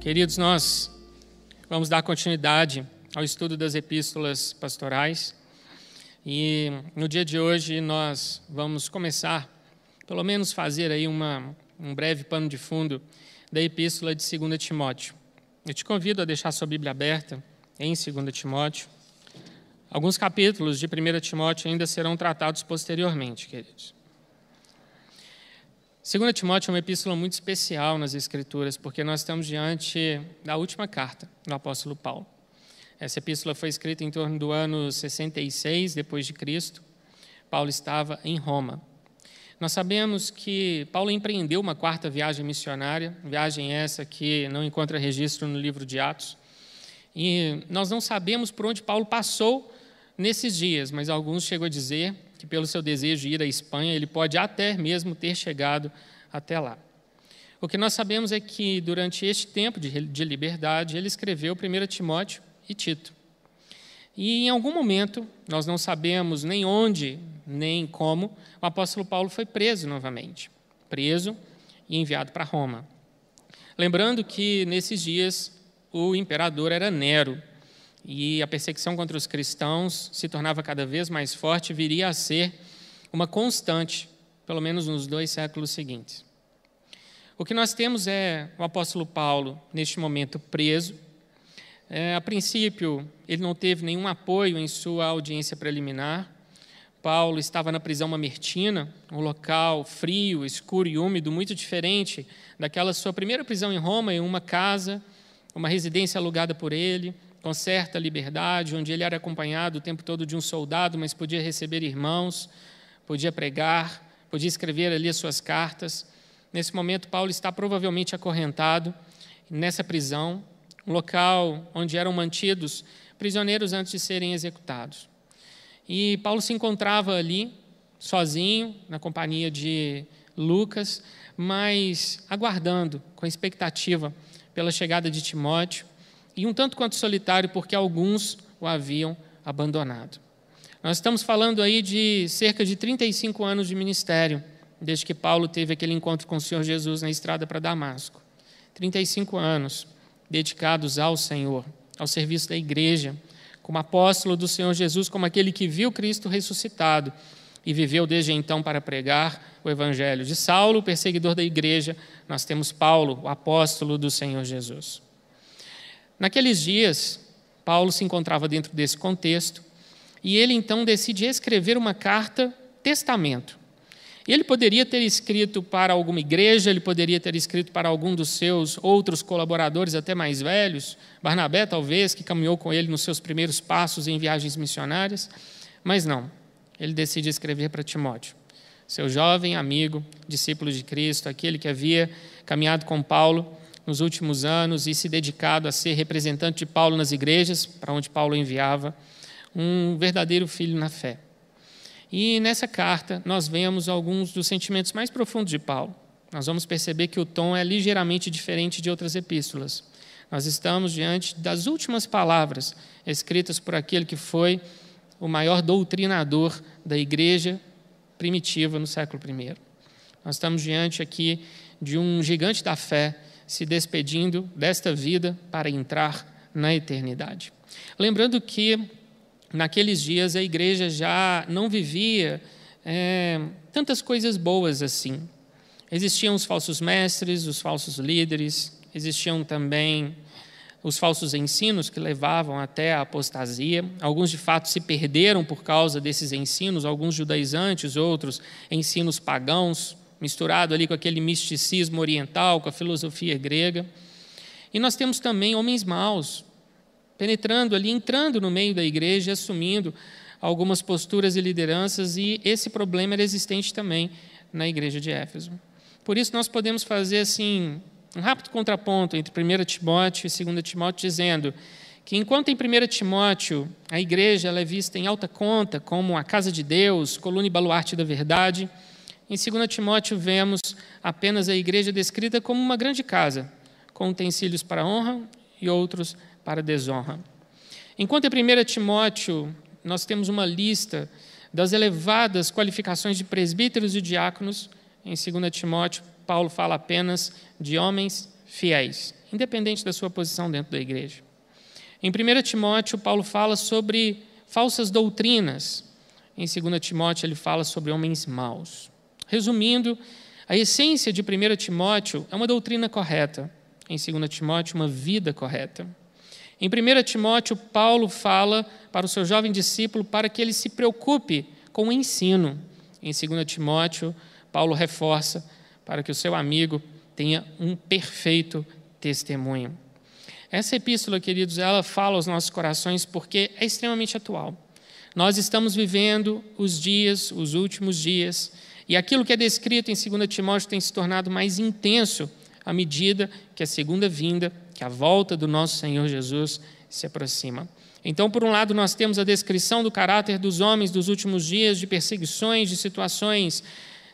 Queridos, nós vamos dar continuidade ao estudo das epístolas pastorais e no dia de hoje nós vamos começar, pelo menos fazer aí uma, um breve pano de fundo da epístola de 2 Timóteo. Eu te convido a deixar sua Bíblia aberta em 2 Timóteo. Alguns capítulos de 1 Timóteo ainda serão tratados posteriormente, queridos. 2 Timóteo é uma epístola muito especial nas Escrituras, porque nós estamos diante da última carta do apóstolo Paulo. Essa epístola foi escrita em torno do ano 66 depois de Cristo. Paulo estava em Roma. Nós sabemos que Paulo empreendeu uma quarta viagem missionária, viagem essa que não encontra registro no livro de Atos. E nós não sabemos por onde Paulo passou nesses dias, mas alguns chegam a dizer que, pelo seu desejo de ir à Espanha, ele pode até mesmo ter chegado até lá. O que nós sabemos é que, durante este tempo de liberdade, ele escreveu 1 Timóteo e Tito. E em algum momento, nós não sabemos nem onde, nem como, o apóstolo Paulo foi preso novamente preso e enviado para Roma. Lembrando que, nesses dias, o imperador era Nero, e a perseguição contra os cristãos se tornava cada vez mais forte, viria a ser uma constante, pelo menos nos dois séculos seguintes. O que nós temos é o apóstolo Paulo, neste momento, preso. É, a princípio, ele não teve nenhum apoio em sua audiência preliminar. Paulo estava na prisão mamertina, um local frio, escuro e úmido, muito diferente daquela sua primeira prisão em Roma, em uma casa, uma residência alugada por ele com certa liberdade, onde ele era acompanhado o tempo todo de um soldado, mas podia receber irmãos, podia pregar, podia escrever ali as suas cartas. Nesse momento, Paulo está provavelmente acorrentado nessa prisão, um local onde eram mantidos prisioneiros antes de serem executados. E Paulo se encontrava ali, sozinho, na companhia de Lucas, mas aguardando, com expectativa, pela chegada de Timóteo e um tanto quanto solitário, porque alguns o haviam abandonado. Nós estamos falando aí de cerca de 35 anos de ministério, desde que Paulo teve aquele encontro com o Senhor Jesus na estrada para Damasco. 35 anos dedicados ao Senhor, ao serviço da igreja, como apóstolo do Senhor Jesus, como aquele que viu Cristo ressuscitado e viveu desde então para pregar o evangelho. De Saulo, perseguidor da igreja, nós temos Paulo, o apóstolo do Senhor Jesus. Naqueles dias, Paulo se encontrava dentro desse contexto e ele então decide escrever uma carta testamento. Ele poderia ter escrito para alguma igreja, ele poderia ter escrito para algum dos seus outros colaboradores, até mais velhos, Barnabé, talvez, que caminhou com ele nos seus primeiros passos em viagens missionárias, mas não, ele decide escrever para Timóteo, seu jovem amigo, discípulo de Cristo, aquele que havia caminhado com Paulo nos últimos anos e se dedicado a ser representante de Paulo nas igrejas, para onde Paulo enviava, um verdadeiro filho na fé. E nessa carta nós vemos alguns dos sentimentos mais profundos de Paulo. Nós vamos perceber que o tom é ligeiramente diferente de outras epístolas. Nós estamos diante das últimas palavras escritas por aquele que foi o maior doutrinador da igreja primitiva no século I. Nós estamos diante aqui de um gigante da fé se despedindo desta vida para entrar na eternidade. Lembrando que naqueles dias a igreja já não vivia é, tantas coisas boas assim. Existiam os falsos mestres, os falsos líderes, existiam também os falsos ensinos que levavam até a apostasia. Alguns, de fato, se perderam por causa desses ensinos, alguns judaizantes, outros ensinos pagãos misturado ali com aquele misticismo oriental, com a filosofia grega. E nós temos também homens maus, penetrando ali, entrando no meio da igreja, assumindo algumas posturas e lideranças, e esse problema era existente também na igreja de Éfeso. Por isso, nós podemos fazer assim um rápido contraponto entre 1 Timóteo e 2 Timóteo, dizendo que enquanto em 1 Timóteo a igreja é vista em alta conta como a casa de Deus, coluna e baluarte da verdade, em 2 Timóteo, vemos apenas a igreja descrita como uma grande casa, com utensílios para honra e outros para desonra. Enquanto em 1 Timóteo, nós temos uma lista das elevadas qualificações de presbíteros e diáconos, em 2 Timóteo, Paulo fala apenas de homens fiéis independente da sua posição dentro da igreja. Em 1 Timóteo, Paulo fala sobre falsas doutrinas. Em 2 Timóteo, ele fala sobre homens maus. Resumindo, a essência de 1 Timóteo é uma doutrina correta. Em 2 Timóteo, uma vida correta. Em 1 Timóteo, Paulo fala para o seu jovem discípulo para que ele se preocupe com o ensino. Em 2 Timóteo, Paulo reforça para que o seu amigo tenha um perfeito testemunho. Essa epístola, queridos, ela fala aos nossos corações porque é extremamente atual. Nós estamos vivendo os dias, os últimos dias, e aquilo que é descrito em 2 Timóteo tem se tornado mais intenso à medida que a segunda vinda, que a volta do nosso Senhor Jesus se aproxima. Então, por um lado, nós temos a descrição do caráter dos homens dos últimos dias, de perseguições, de situações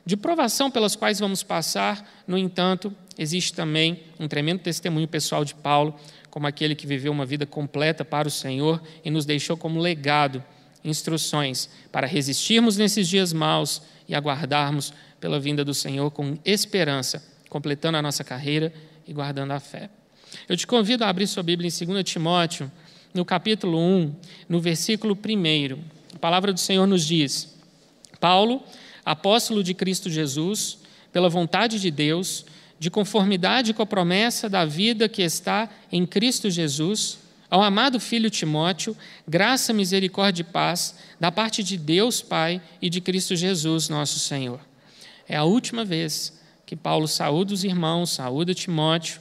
de provação pelas quais vamos passar. No entanto, existe também um tremendo testemunho pessoal de Paulo, como aquele que viveu uma vida completa para o Senhor e nos deixou como legado instruções para resistirmos nesses dias maus e aguardarmos pela vinda do Senhor com esperança, completando a nossa carreira e guardando a fé. Eu te convido a abrir sua Bíblia em 2 Timóteo, no capítulo 1, no versículo 1. A palavra do Senhor nos diz: Paulo, apóstolo de Cristo Jesus, pela vontade de Deus, de conformidade com a promessa da vida que está em Cristo Jesus, ao amado filho Timóteo, graça, misericórdia e paz da parte de Deus Pai e de Cristo Jesus, nosso Senhor. É a última vez que Paulo saúda os irmãos, saúda Timóteo,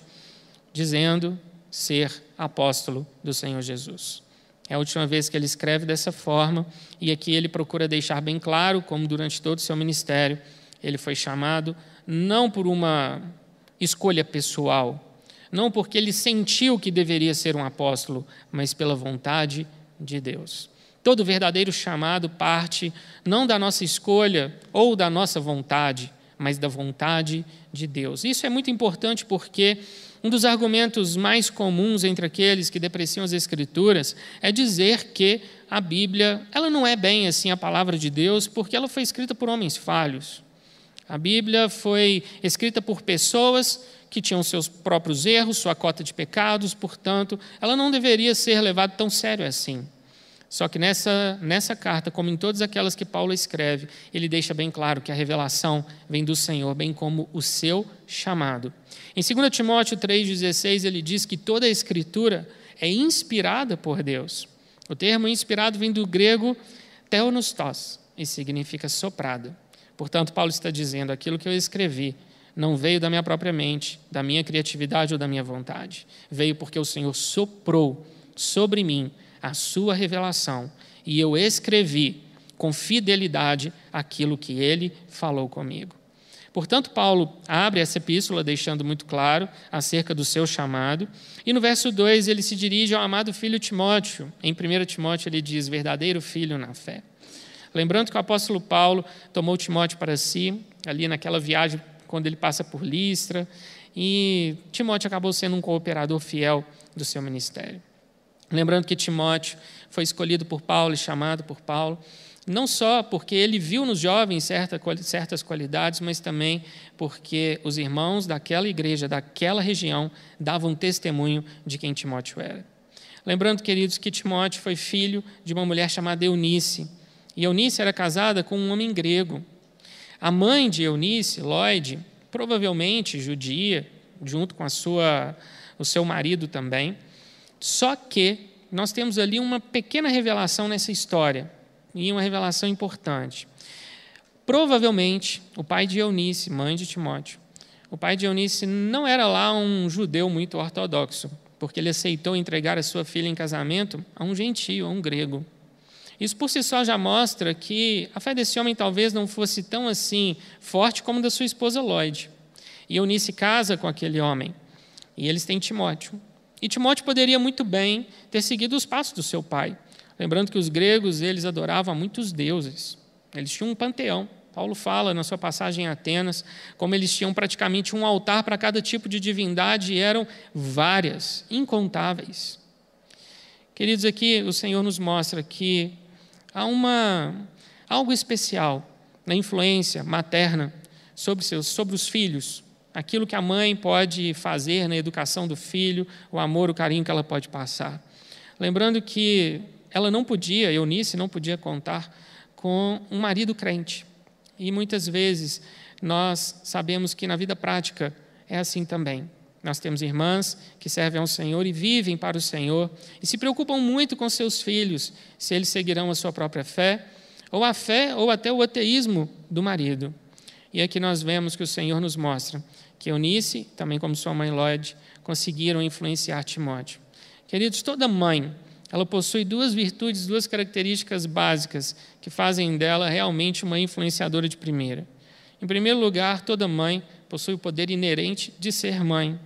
dizendo ser apóstolo do Senhor Jesus. É a última vez que ele escreve dessa forma, e aqui ele procura deixar bem claro como durante todo o seu ministério ele foi chamado não por uma escolha pessoal, não porque ele sentiu que deveria ser um apóstolo, mas pela vontade de Deus. Todo verdadeiro chamado parte não da nossa escolha ou da nossa vontade, mas da vontade de Deus. Isso é muito importante porque um dos argumentos mais comuns entre aqueles que depreciam as Escrituras é dizer que a Bíblia ela não é bem assim a palavra de Deus, porque ela foi escrita por homens falhos. A Bíblia foi escrita por pessoas que tinham seus próprios erros, sua cota de pecados, portanto, ela não deveria ser levada tão sério assim. Só que nessa, nessa carta, como em todas aquelas que Paulo escreve, ele deixa bem claro que a revelação vem do Senhor, bem como o seu chamado. Em 2 Timóteo 3,16, ele diz que toda a Escritura é inspirada por Deus. O termo inspirado vem do grego theonostos e significa soprado. Portanto, Paulo está dizendo: aquilo que eu escrevi não veio da minha própria mente, da minha criatividade ou da minha vontade. Veio porque o Senhor soprou sobre mim a sua revelação e eu escrevi com fidelidade aquilo que ele falou comigo. Portanto, Paulo abre essa epístola deixando muito claro acerca do seu chamado, e no verso 2 ele se dirige ao amado filho Timóteo. Em 1 Timóteo ele diz: verdadeiro filho na fé. Lembrando que o apóstolo Paulo tomou Timóteo para si, ali naquela viagem, quando ele passa por Listra, e Timóteo acabou sendo um cooperador fiel do seu ministério. Lembrando que Timóteo foi escolhido por Paulo e chamado por Paulo, não só porque ele viu nos jovens certas qualidades, mas também porque os irmãos daquela igreja, daquela região, davam testemunho de quem Timóteo era. Lembrando, queridos, que Timóteo foi filho de uma mulher chamada Eunice. E Eunice era casada com um homem grego. A mãe de Eunice, Lloyd, provavelmente judia, junto com a sua, o seu marido também, só que nós temos ali uma pequena revelação nessa história, e uma revelação importante. Provavelmente, o pai de Eunice, mãe de Timóteo, o pai de Eunice não era lá um judeu muito ortodoxo, porque ele aceitou entregar a sua filha em casamento a um gentio, a um grego. Isso por si só já mostra que a fé desse homem talvez não fosse tão assim forte como da sua esposa Lloyd. E Eunice casa com aquele homem, e eles têm Timóteo. E Timóteo poderia muito bem ter seguido os passos do seu pai. Lembrando que os gregos, eles adoravam muitos deuses. Eles tinham um panteão. Paulo fala na sua passagem em Atenas como eles tinham praticamente um altar para cada tipo de divindade e eram várias, incontáveis. Queridos, aqui o Senhor nos mostra que há uma algo especial na influência materna sobre seus sobre os filhos aquilo que a mãe pode fazer na educação do filho, o amor, o carinho que ela pode passar. Lembrando que ela não podia, Eunice não podia contar com um marido crente. E muitas vezes nós sabemos que na vida prática é assim também. Nós temos irmãs que servem ao Senhor e vivem para o Senhor e se preocupam muito com seus filhos, se eles seguirão a sua própria fé, ou a fé, ou até o ateísmo do marido. E aqui nós vemos que o Senhor nos mostra que Eunice, também como sua mãe Lloyd, conseguiram influenciar Timóteo. Queridos, toda mãe, ela possui duas virtudes, duas características básicas que fazem dela realmente uma influenciadora de primeira. Em primeiro lugar, toda mãe possui o poder inerente de ser mãe.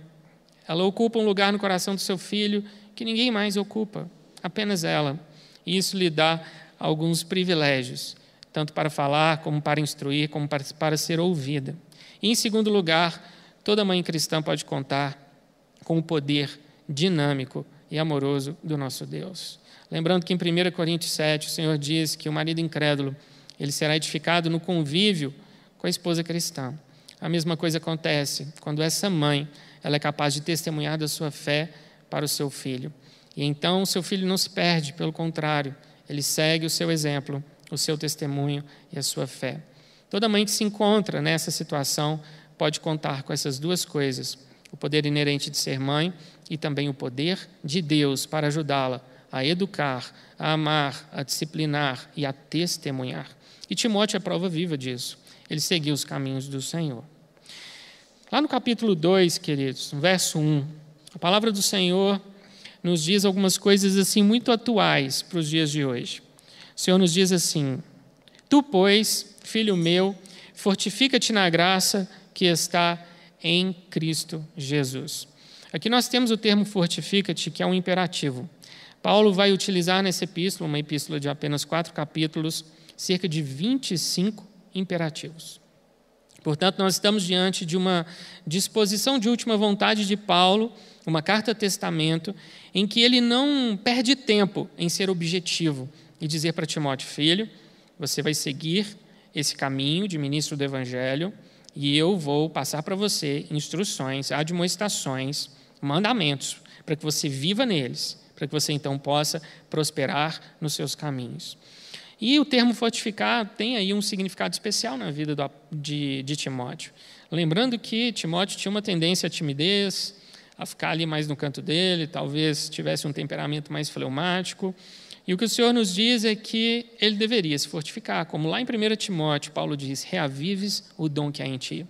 Ela ocupa um lugar no coração do seu filho que ninguém mais ocupa, apenas ela. E isso lhe dá alguns privilégios, tanto para falar, como para instruir, como para, para ser ouvida. E, em segundo lugar, toda mãe cristã pode contar com o poder dinâmico e amoroso do nosso Deus. Lembrando que em 1 Coríntios 7, o Senhor diz que o marido incrédulo ele será edificado no convívio com a esposa cristã. A mesma coisa acontece quando essa mãe ela é capaz de testemunhar da sua fé para o seu filho. E então o seu filho não se perde, pelo contrário, ele segue o seu exemplo, o seu testemunho e a sua fé. Toda mãe que se encontra nessa situação pode contar com essas duas coisas: o poder inerente de ser mãe e também o poder de Deus para ajudá-la a educar, a amar, a disciplinar e a testemunhar. E Timóteo é prova viva disso. Ele seguiu os caminhos do Senhor. Lá no capítulo 2, queridos, no verso 1, a palavra do Senhor nos diz algumas coisas assim muito atuais para os dias de hoje. O Senhor nos diz assim: Tu, pois, filho meu, fortifica-te na graça que está em Cristo Jesus. Aqui nós temos o termo fortifica-te, que é um imperativo. Paulo vai utilizar nessa epístola, uma epístola de apenas quatro capítulos, cerca de 25 imperativos. Portanto, nós estamos diante de uma disposição de última vontade de Paulo, uma carta testamento, em que ele não perde tempo em ser objetivo e dizer para Timóteo: Filho, você vai seguir esse caminho de ministro do Evangelho e eu vou passar para você instruções, admoestações, mandamentos, para que você viva neles, para que você então possa prosperar nos seus caminhos. E o termo fortificar tem aí um significado especial na vida do, de, de Timóteo. Lembrando que Timóteo tinha uma tendência à timidez, a ficar ali mais no canto dele, talvez tivesse um temperamento mais fleumático. E o que o Senhor nos diz é que ele deveria se fortificar, como lá em 1 Timóteo, Paulo diz: reavives o dom que há em ti.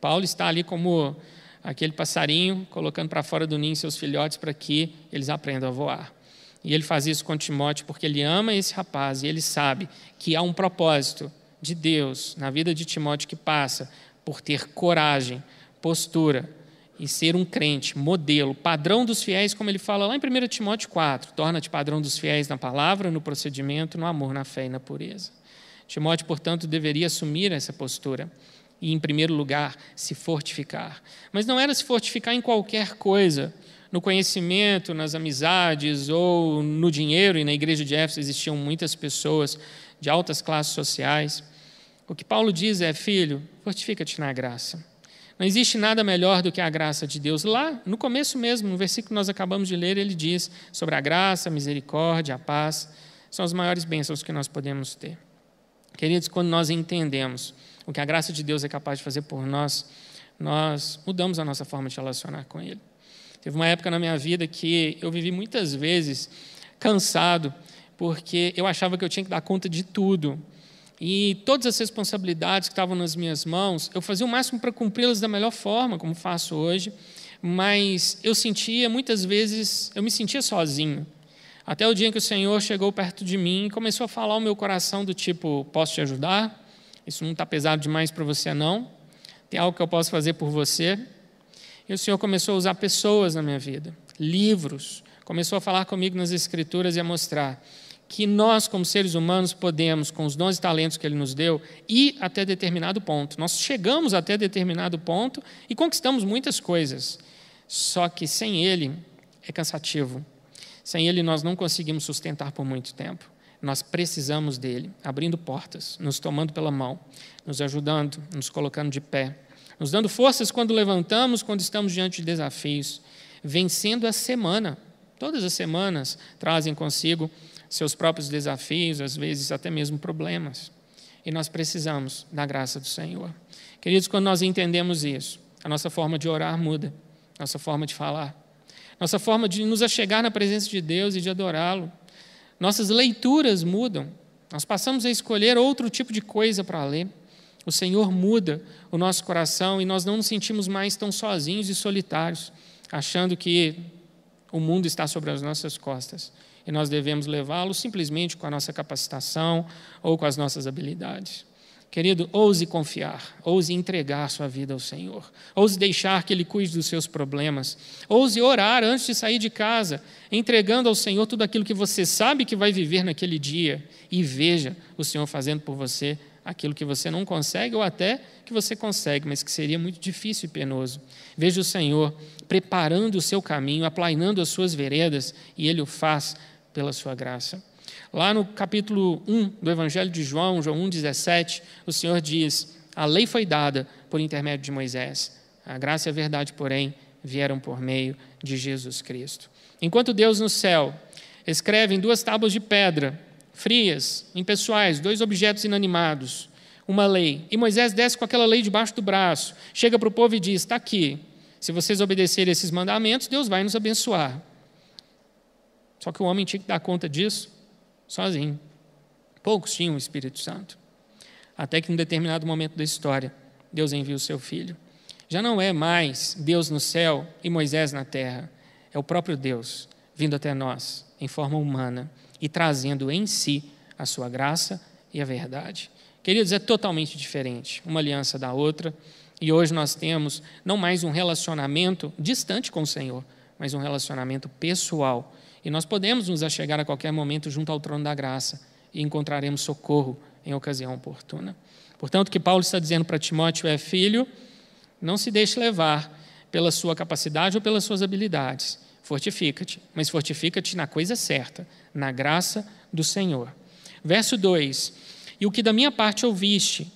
Paulo está ali como aquele passarinho colocando para fora do ninho seus filhotes para que eles aprendam a voar. E ele faz isso com Timóteo porque ele ama esse rapaz e ele sabe que há um propósito de Deus na vida de Timóteo que passa por ter coragem, postura e ser um crente, modelo, padrão dos fiéis, como ele fala lá em 1 Timóteo 4. Torna-te padrão dos fiéis na palavra, no procedimento, no amor, na fé e na pureza. Timóteo, portanto, deveria assumir essa postura e, em primeiro lugar, se fortificar. Mas não era se fortificar em qualquer coisa, no conhecimento, nas amizades ou no dinheiro, e na igreja de Éfeso existiam muitas pessoas de altas classes sociais. O que Paulo diz é: filho, fortifica-te na graça. Não existe nada melhor do que a graça de Deus. Lá, no começo mesmo, no versículo que nós acabamos de ler, ele diz sobre a graça, a misericórdia, a paz. São as maiores bênçãos que nós podemos ter. Queridos, quando nós entendemos o que a graça de Deus é capaz de fazer por nós, nós mudamos a nossa forma de relacionar com Ele. Teve uma época na minha vida que eu vivi muitas vezes cansado, porque eu achava que eu tinha que dar conta de tudo. E todas as responsabilidades que estavam nas minhas mãos, eu fazia o máximo para cumpri-las da melhor forma, como faço hoje, mas eu sentia, muitas vezes, eu me sentia sozinho. Até o dia em que o Senhor chegou perto de mim e começou a falar ao meu coração do tipo, posso te ajudar? Isso não está pesado demais para você, não? Tem algo que eu posso fazer por você? E o Senhor começou a usar pessoas na minha vida, livros, começou a falar comigo nas Escrituras e a mostrar que nós, como seres humanos, podemos, com os dons e talentos que Ele nos deu, ir até determinado ponto. Nós chegamos até determinado ponto e conquistamos muitas coisas. Só que sem Ele é cansativo. Sem Ele nós não conseguimos sustentar por muito tempo. Nós precisamos dele, abrindo portas, nos tomando pela mão, nos ajudando, nos colocando de pé, nos dando forças quando levantamos, quando estamos diante de desafios, vencendo a semana. Todas as semanas trazem consigo seus próprios desafios, às vezes até mesmo problemas. E nós precisamos da graça do Senhor. Queridos, quando nós entendemos isso, a nossa forma de orar muda, nossa forma de falar, nossa forma de nos achegar na presença de Deus e de adorá-lo. Nossas leituras mudam, nós passamos a escolher outro tipo de coisa para ler. O Senhor muda o nosso coração e nós não nos sentimos mais tão sozinhos e solitários, achando que o mundo está sobre as nossas costas e nós devemos levá-lo simplesmente com a nossa capacitação ou com as nossas habilidades. Querido, ouse confiar, ouse entregar sua vida ao Senhor, ouse deixar que Ele cuide dos seus problemas, ouse orar antes de sair de casa, entregando ao Senhor tudo aquilo que você sabe que vai viver naquele dia e veja o Senhor fazendo por você aquilo que você não consegue ou até que você consegue, mas que seria muito difícil e penoso. Veja o Senhor preparando o seu caminho, aplainando as suas veredas e Ele o faz pela sua graça. Lá no capítulo 1 do Evangelho de João, João 1,17, o Senhor diz: A lei foi dada por intermédio de Moisés, a graça e a verdade, porém, vieram por meio de Jesus Cristo. Enquanto Deus no céu escreve em duas tábuas de pedra, frias, impessoais, dois objetos inanimados, uma lei, e Moisés desce com aquela lei debaixo do braço, chega para o povo e diz: Está aqui, se vocês obedecerem esses mandamentos, Deus vai nos abençoar. Só que o homem tinha que dar conta disso sozinho. Poucos tinham o Espírito Santo. Até que, em um determinado momento da história, Deus envia o seu filho. Já não é mais Deus no céu e Moisés na terra. É o próprio Deus vindo até nós em forma humana e trazendo em si a sua graça e a verdade. Queridos, é totalmente diferente uma aliança da outra. E hoje nós temos não mais um relacionamento distante com o Senhor, mas um relacionamento pessoal e nós podemos nos achegar a qualquer momento junto ao trono da graça e encontraremos socorro em ocasião oportuna. Portanto, o que Paulo está dizendo para Timóteo é: filho, não se deixe levar pela sua capacidade ou pelas suas habilidades. Fortifica-te, mas fortifica-te na coisa certa, na graça do Senhor. Verso 2: E o que da minha parte ouviste,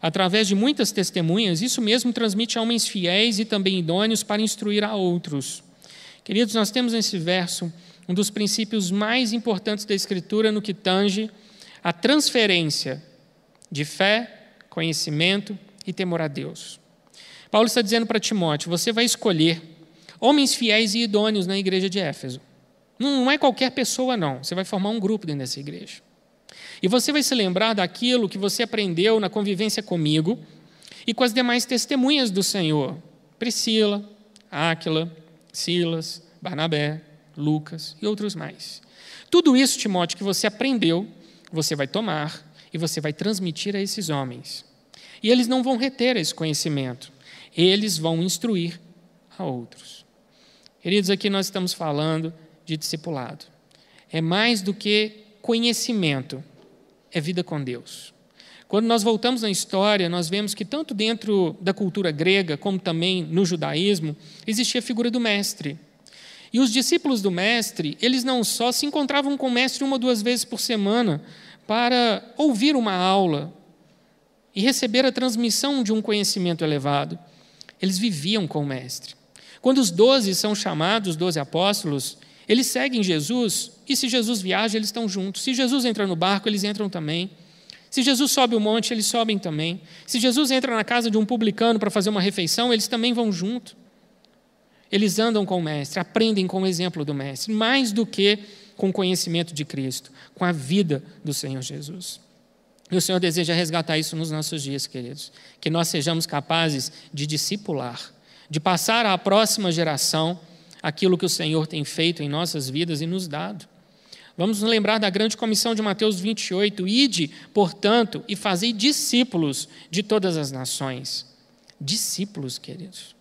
através de muitas testemunhas, isso mesmo transmite a homens fiéis e também idôneos para instruir a outros. Queridos, nós temos nesse verso um dos princípios mais importantes da Escritura no que tange a transferência de fé, conhecimento e temor a Deus. Paulo está dizendo para Timóteo: você vai escolher homens fiéis e idôneos na igreja de Éfeso. Não é qualquer pessoa, não. Você vai formar um grupo dentro dessa igreja. E você vai se lembrar daquilo que você aprendeu na convivência comigo e com as demais testemunhas do Senhor: Priscila, Áquila, Silas, Barnabé, Lucas e outros mais. Tudo isso, Timóteo, que você aprendeu, você vai tomar e você vai transmitir a esses homens. E eles não vão reter esse conhecimento, eles vão instruir a outros. Queridos, aqui nós estamos falando de discipulado. É mais do que conhecimento, é vida com Deus. Quando nós voltamos na história, nós vemos que tanto dentro da cultura grega, como também no judaísmo, existia a figura do mestre. E os discípulos do mestre, eles não só se encontravam com o mestre uma ou duas vezes por semana para ouvir uma aula e receber a transmissão de um conhecimento elevado, eles viviam com o mestre. Quando os doze são chamados, os doze apóstolos, eles seguem Jesus e se Jesus viaja, eles estão juntos. Se Jesus entra no barco, eles entram também. Se Jesus sobe o monte, eles sobem também. Se Jesus entra na casa de um publicano para fazer uma refeição, eles também vão junto. Eles andam com o Mestre, aprendem com o exemplo do Mestre, mais do que com o conhecimento de Cristo, com a vida do Senhor Jesus. E o Senhor deseja resgatar isso nos nossos dias, queridos. Que nós sejamos capazes de discipular, de passar à próxima geração aquilo que o Senhor tem feito em nossas vidas e nos dado. Vamos nos lembrar da grande comissão de Mateus 28. Ide, portanto, e fazei discípulos de todas as nações. Discípulos, queridos.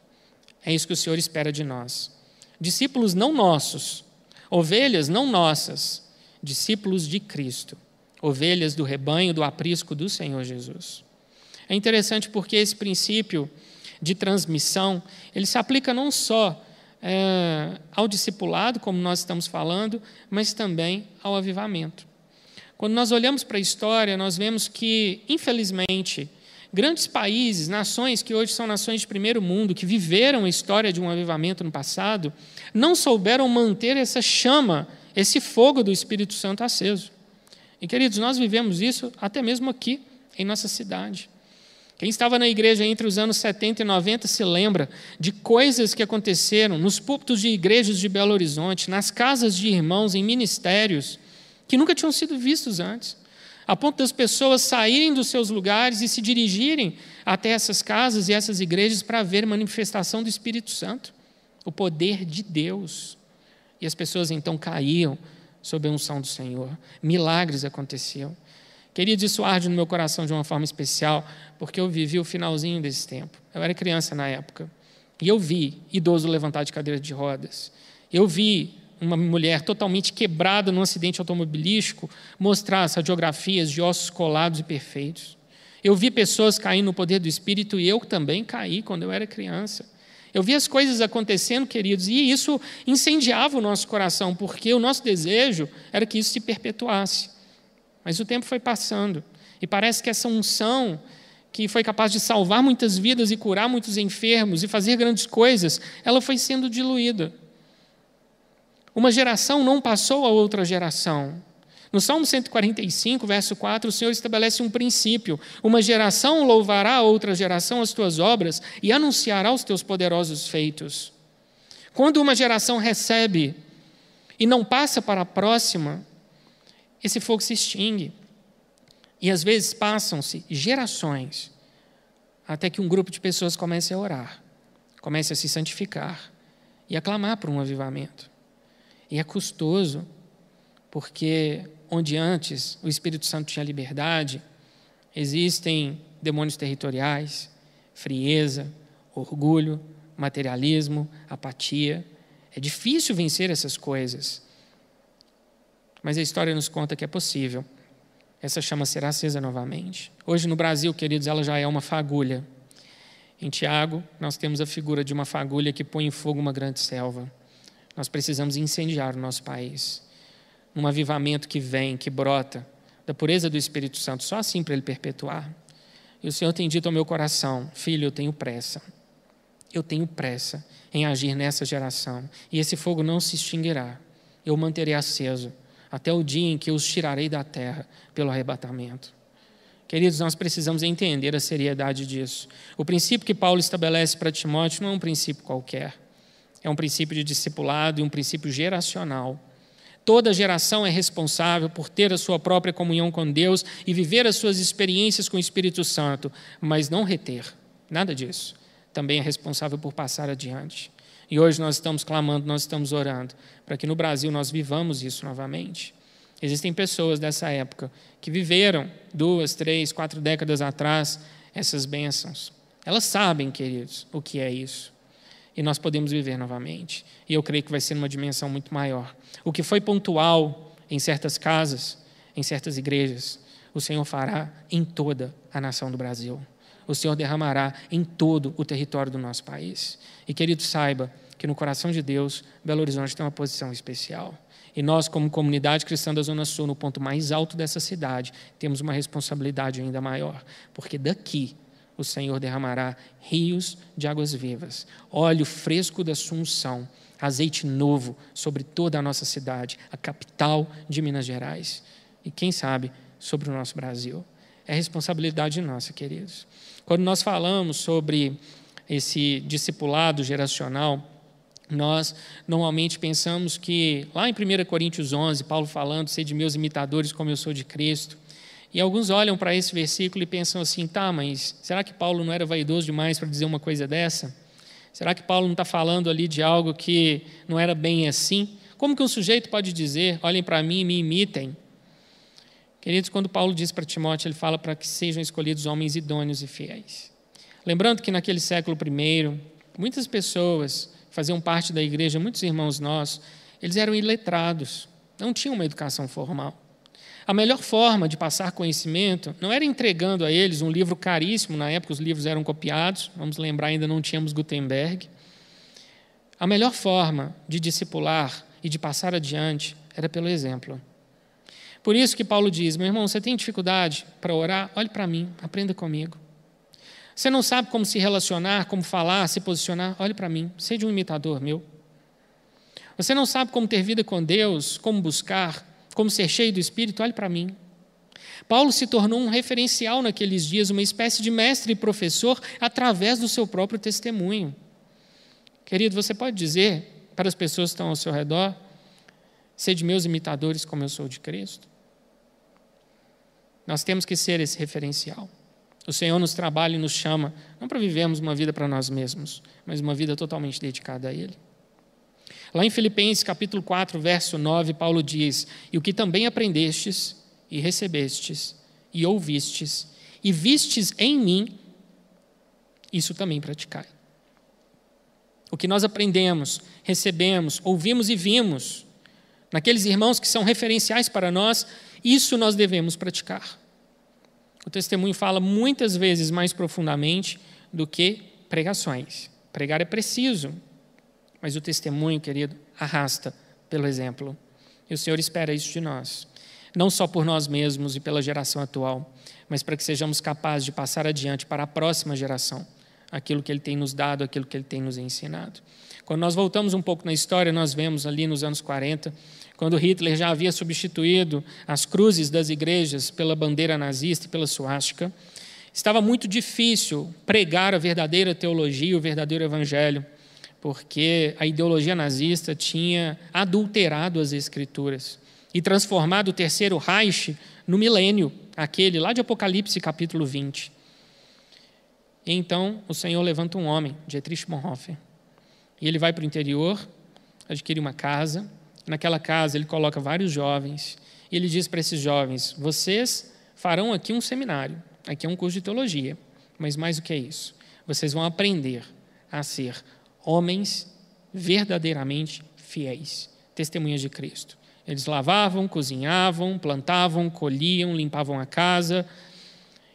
É isso que o Senhor espera de nós. Discípulos não nossos, ovelhas não nossas, discípulos de Cristo, ovelhas do rebanho, do aprisco do Senhor Jesus. É interessante porque esse princípio de transmissão, ele se aplica não só é, ao discipulado, como nós estamos falando, mas também ao avivamento. Quando nós olhamos para a história, nós vemos que, infelizmente, Grandes países, nações que hoje são nações de primeiro mundo, que viveram a história de um avivamento no passado, não souberam manter essa chama, esse fogo do Espírito Santo aceso. E queridos, nós vivemos isso até mesmo aqui, em nossa cidade. Quem estava na igreja entre os anos 70 e 90 se lembra de coisas que aconteceram nos púlpitos de igrejas de Belo Horizonte, nas casas de irmãos, em ministérios, que nunca tinham sido vistos antes a ponto das pessoas saírem dos seus lugares e se dirigirem até essas casas e essas igrejas para ver manifestação do Espírito Santo, o poder de Deus. E as pessoas então caíam sob a unção do Senhor, milagres aconteciam. Queridos, isso arde no meu coração de uma forma especial, porque eu vivi o finalzinho desse tempo. Eu era criança na época. E eu vi idoso levantar de cadeira de rodas. Eu vi uma mulher totalmente quebrada num acidente automobilístico mostrar radiografias de ossos colados e perfeitos. Eu vi pessoas caindo no poder do Espírito e eu também caí quando eu era criança. Eu vi as coisas acontecendo, queridos, e isso incendiava o nosso coração, porque o nosso desejo era que isso se perpetuasse. Mas o tempo foi passando, e parece que essa unção, que foi capaz de salvar muitas vidas e curar muitos enfermos e fazer grandes coisas, ela foi sendo diluída. Uma geração não passou a outra geração. No Salmo 145, verso 4, o Senhor estabelece um princípio: uma geração louvará a outra geração as tuas obras e anunciará os teus poderosos feitos. Quando uma geração recebe e não passa para a próxima, esse fogo se extingue. E às vezes passam-se gerações até que um grupo de pessoas comece a orar, comece a se santificar e a clamar por um avivamento. E é custoso, porque onde antes o Espírito Santo tinha liberdade, existem demônios territoriais, frieza, orgulho, materialismo, apatia. É difícil vencer essas coisas. Mas a história nos conta que é possível. Essa chama será acesa novamente. Hoje no Brasil, queridos, ela já é uma fagulha. Em Tiago, nós temos a figura de uma fagulha que põe em fogo uma grande selva. Nós precisamos incendiar o nosso país. Um avivamento que vem, que brota da pureza do Espírito Santo, só assim para ele perpetuar. E o Senhor tem dito ao meu coração: Filho, eu tenho pressa. Eu tenho pressa em agir nessa geração. E esse fogo não se extinguirá. Eu manterei aceso até o dia em que os tirarei da terra pelo arrebatamento. Queridos, nós precisamos entender a seriedade disso. O princípio que Paulo estabelece para Timóteo não é um princípio qualquer é um princípio de discipulado e um princípio geracional. Toda geração é responsável por ter a sua própria comunhão com Deus e viver as suas experiências com o Espírito Santo, mas não reter. Nada disso. Também é responsável por passar adiante. E hoje nós estamos clamando, nós estamos orando, para que no Brasil nós vivamos isso novamente. Existem pessoas dessa época que viveram duas, três, quatro décadas atrás essas bênçãos. Elas sabem, queridos, o que é isso e nós podemos viver novamente. E eu creio que vai ser numa dimensão muito maior. O que foi pontual em certas casas, em certas igrejas, o Senhor fará em toda a nação do Brasil. O Senhor derramará em todo o território do nosso país. E querido, saiba que no coração de Deus, Belo Horizonte tem uma posição especial. E nós, como comunidade cristã da Zona Sul, no ponto mais alto dessa cidade, temos uma responsabilidade ainda maior, porque daqui o Senhor derramará rios de águas vivas, óleo fresco da sua unção, azeite novo sobre toda a nossa cidade, a capital de Minas Gerais e, quem sabe, sobre o nosso Brasil. É responsabilidade nossa, queridos. Quando nós falamos sobre esse discipulado geracional, nós normalmente pensamos que, lá em 1 Coríntios 11, Paulo falando, sede meus imitadores como eu sou de Cristo, e alguns olham para esse versículo e pensam assim: tá, mas será que Paulo não era vaidoso demais para dizer uma coisa dessa? Será que Paulo não está falando ali de algo que não era bem assim? Como que um sujeito pode dizer: olhem para mim e me imitem? Queridos, quando Paulo diz para Timóteo, ele fala para que sejam escolhidos homens idôneos e fiéis. Lembrando que naquele século I, muitas pessoas faziam parte da igreja, muitos irmãos nossos, eles eram iletrados, não tinham uma educação formal. A melhor forma de passar conhecimento não era entregando a eles um livro caríssimo, na época os livros eram copiados, vamos lembrar, ainda não tínhamos Gutenberg. A melhor forma de discipular e de passar adiante era pelo exemplo. Por isso que Paulo diz: meu irmão, você tem dificuldade para orar? Olhe para mim, aprenda comigo. Você não sabe como se relacionar, como falar, se posicionar? Olhe para mim, seja um imitador meu. Você não sabe como ter vida com Deus, como buscar, como ser cheio do Espírito? Olhe para mim. Paulo se tornou um referencial naqueles dias, uma espécie de mestre e professor através do seu próprio testemunho. Querido, você pode dizer para as pessoas que estão ao seu redor: sede meus imitadores como eu sou de Cristo? Nós temos que ser esse referencial. O Senhor nos trabalha e nos chama, não para vivermos uma vida para nós mesmos, mas uma vida totalmente dedicada a Ele. Lá em Filipenses capítulo 4, verso 9, Paulo diz: E o que também aprendestes, e recebestes, e ouvistes, e vistes em mim, isso também praticai. O que nós aprendemos, recebemos, ouvimos e vimos, naqueles irmãos que são referenciais para nós, isso nós devemos praticar. O testemunho fala muitas vezes mais profundamente do que pregações. Pregar é preciso, mas o testemunho, querido, arrasta pelo exemplo. E o Senhor espera isso de nós. Não só por nós mesmos e pela geração atual, mas para que sejamos capazes de passar adiante para a próxima geração aquilo que Ele tem nos dado, aquilo que Ele tem nos ensinado. Quando nós voltamos um pouco na história, nós vemos ali nos anos 40, quando Hitler já havia substituído as cruzes das igrejas pela bandeira nazista e pela suástica, estava muito difícil pregar a verdadeira teologia, o verdadeiro evangelho porque a ideologia nazista tinha adulterado as escrituras e transformado o terceiro Reich no milênio, aquele lá de Apocalipse capítulo 20. E então o Senhor levanta um homem, Dietrich Bonhoeffer, e ele vai para o interior, adquire uma casa, naquela casa ele coloca vários jovens, e ele diz para esses jovens: vocês farão aqui um seminário, aqui é um curso de teologia, mas mais do que isso, vocês vão aprender a ser homens verdadeiramente fiéis, testemunhas de Cristo. Eles lavavam, cozinhavam, plantavam, colhiam, limpavam a casa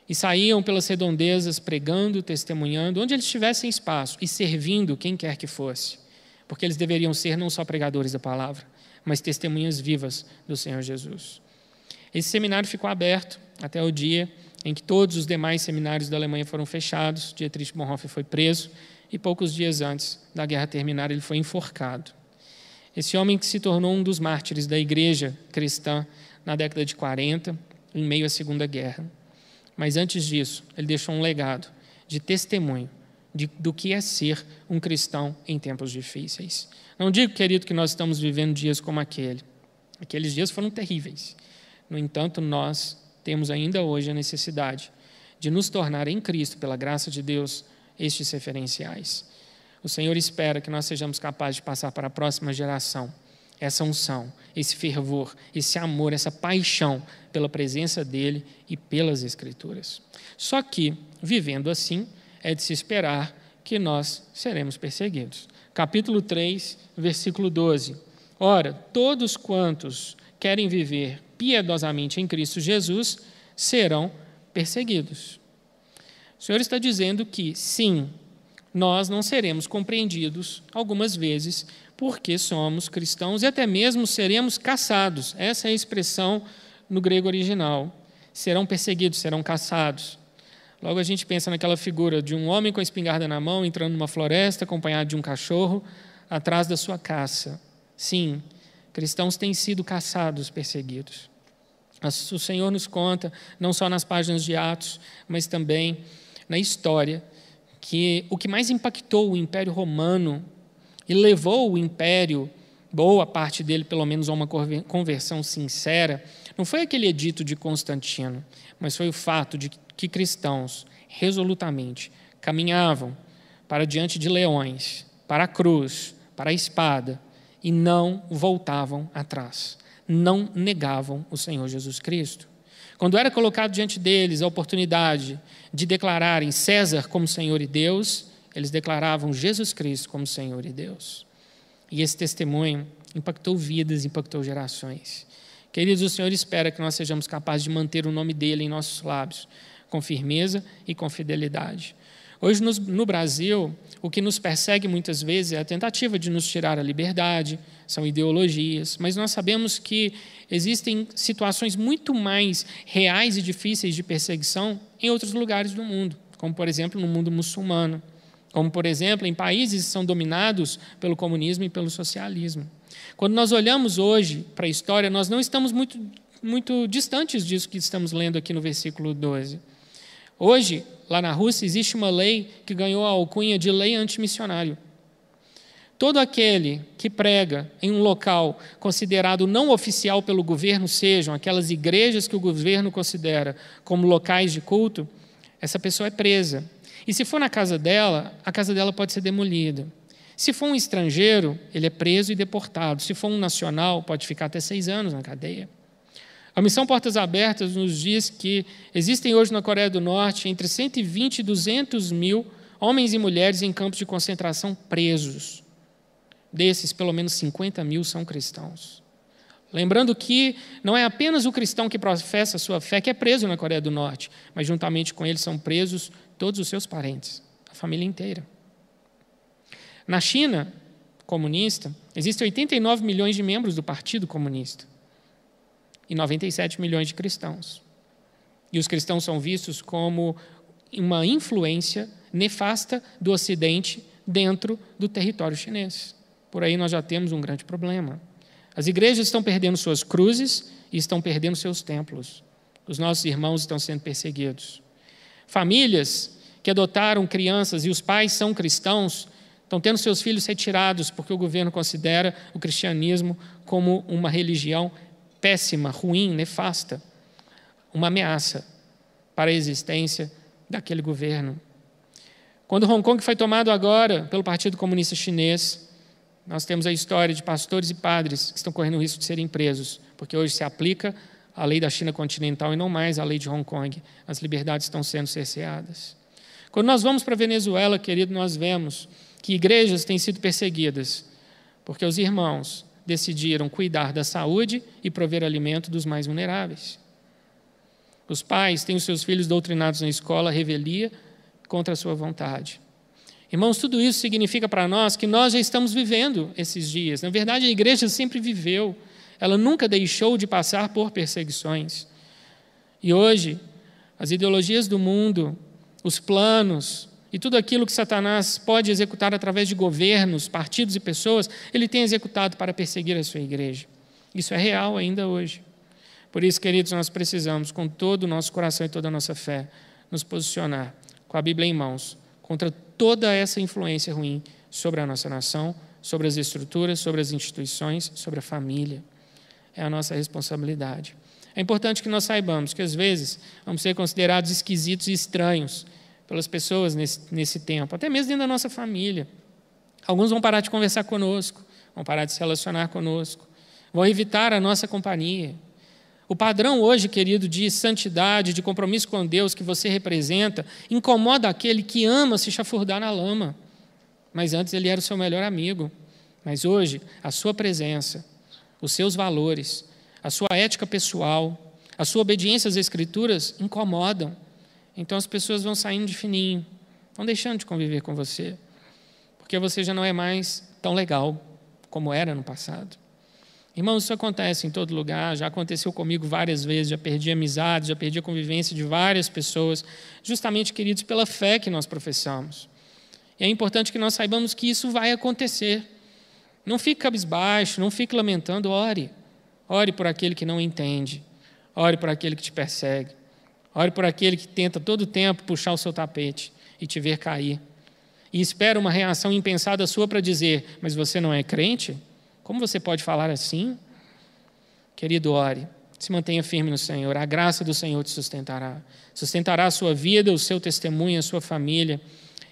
e saíam pelas redondezas pregando, testemunhando, onde eles tivessem espaço e servindo quem quer que fosse, porque eles deveriam ser não só pregadores da palavra, mas testemunhas vivas do Senhor Jesus. Esse seminário ficou aberto até o dia em que todos os demais seminários da Alemanha foram fechados. Dietrich Bonhoeffer foi preso e poucos dias antes da guerra terminar, ele foi enforcado. Esse homem que se tornou um dos mártires da igreja cristã na década de 40, em meio à Segunda Guerra. Mas antes disso, ele deixou um legado de testemunho de, do que é ser um cristão em tempos difíceis. Não digo, querido, que nós estamos vivendo dias como aquele. Aqueles dias foram terríveis. No entanto, nós temos ainda hoje a necessidade de nos tornar em Cristo, pela graça de Deus, estes referenciais. O Senhor espera que nós sejamos capazes de passar para a próxima geração essa unção, esse fervor, esse amor, essa paixão pela presença dele e pelas Escrituras. Só que, vivendo assim, é de se esperar que nós seremos perseguidos. Capítulo 3, versículo 12. Ora, todos quantos querem viver piedosamente em Cristo Jesus serão perseguidos. O Senhor está dizendo que, sim, nós não seremos compreendidos algumas vezes porque somos cristãos e até mesmo seremos caçados. Essa é a expressão no grego original. Serão perseguidos, serão caçados. Logo a gente pensa naquela figura de um homem com a espingarda na mão entrando numa floresta acompanhado de um cachorro atrás da sua caça. Sim, cristãos têm sido caçados, perseguidos. O Senhor nos conta, não só nas páginas de Atos, mas também na história que o que mais impactou o Império Romano e levou o Império, boa parte dele pelo menos, a uma conversão sincera, não foi aquele edito de Constantino, mas foi o fato de que cristãos resolutamente caminhavam para diante de leões, para a cruz, para a espada, e não voltavam atrás, não negavam o Senhor Jesus Cristo. Quando era colocado diante deles a oportunidade de declararem César como Senhor e Deus, eles declaravam Jesus Cristo como Senhor e Deus. E esse testemunho impactou vidas, impactou gerações. Queridos, o Senhor espera que nós sejamos capazes de manter o nome dele em nossos lábios, com firmeza e com fidelidade. Hoje, no Brasil, o que nos persegue muitas vezes é a tentativa de nos tirar a liberdade, são ideologias, mas nós sabemos que existem situações muito mais reais e difíceis de perseguição em outros lugares do mundo, como por exemplo no mundo muçulmano, como por exemplo em países que são dominados pelo comunismo e pelo socialismo. Quando nós olhamos hoje para a história, nós não estamos muito, muito distantes disso que estamos lendo aqui no versículo 12. Hoje, lá na Rússia, existe uma lei que ganhou a alcunha de lei antimissionário. Todo aquele que prega em um local considerado não oficial pelo governo, sejam aquelas igrejas que o governo considera como locais de culto, essa pessoa é presa. E se for na casa dela, a casa dela pode ser demolida. Se for um estrangeiro, ele é preso e deportado. Se for um nacional, pode ficar até seis anos na cadeia. A missão Portas Abertas nos diz que existem hoje na Coreia do Norte entre 120 e 200 mil homens e mulheres em campos de concentração presos. Desses, pelo menos 50 mil são cristãos. Lembrando que não é apenas o cristão que professa a sua fé que é preso na Coreia do Norte, mas juntamente com ele são presos todos os seus parentes, a família inteira. Na China comunista, existem 89 milhões de membros do Partido Comunista e 97 milhões de cristãos. E os cristãos são vistos como uma influência nefasta do Ocidente dentro do território chinês. Por aí nós já temos um grande problema. As igrejas estão perdendo suas cruzes e estão perdendo seus templos. Os nossos irmãos estão sendo perseguidos. Famílias que adotaram crianças e os pais são cristãos estão tendo seus filhos retirados porque o governo considera o cristianismo como uma religião péssima, ruim, nefasta, uma ameaça para a existência daquele governo. Quando Hong Kong foi tomado agora pelo Partido Comunista Chinês, nós temos a história de pastores e padres que estão correndo o risco de serem presos, porque hoje se aplica a lei da China continental e não mais a lei de Hong Kong. As liberdades estão sendo cerceadas. Quando nós vamos para a Venezuela, querido, nós vemos que igrejas têm sido perseguidas, porque os irmãos decidiram cuidar da saúde e prover alimento dos mais vulneráveis. Os pais têm os seus filhos doutrinados na escola, revelia contra a sua vontade. Irmãos, tudo isso significa para nós que nós já estamos vivendo esses dias. Na verdade, a igreja sempre viveu, ela nunca deixou de passar por perseguições. E hoje, as ideologias do mundo, os planos e tudo aquilo que Satanás pode executar através de governos, partidos e pessoas, ele tem executado para perseguir a sua igreja. Isso é real ainda hoje. Por isso, queridos, nós precisamos, com todo o nosso coração e toda a nossa fé, nos posicionar com a Bíblia em mãos contra toda essa influência ruim sobre a nossa nação, sobre as estruturas, sobre as instituições, sobre a família. É a nossa responsabilidade. É importante que nós saibamos que, às vezes, vamos ser considerados esquisitos e estranhos pelas pessoas nesse, nesse tempo, até mesmo dentro da nossa família. Alguns vão parar de conversar conosco, vão parar de se relacionar conosco, vão evitar a nossa companhia. O padrão hoje, querido, de santidade, de compromisso com Deus que você representa, incomoda aquele que ama se chafurdar na lama. Mas antes ele era o seu melhor amigo. Mas hoje, a sua presença, os seus valores, a sua ética pessoal, a sua obediência às Escrituras incomodam. Então as pessoas vão saindo de fininho, vão deixando de conviver com você, porque você já não é mais tão legal como era no passado. Irmãos, isso acontece em todo lugar, já aconteceu comigo várias vezes, já perdi amizade, já perdi a convivência de várias pessoas, justamente, queridos, pela fé que nós professamos. E é importante que nós saibamos que isso vai acontecer. Não fique cabisbaixo, não fique lamentando, ore. Ore por aquele que não entende. Ore por aquele que te persegue. Ore por aquele que tenta todo tempo puxar o seu tapete e te ver cair. E espera uma reação impensada sua para dizer: Mas você não é crente? Como você pode falar assim? Querido, ore. Se mantenha firme no Senhor. A graça do Senhor te sustentará. Sustentará a sua vida, o seu testemunho, a sua família.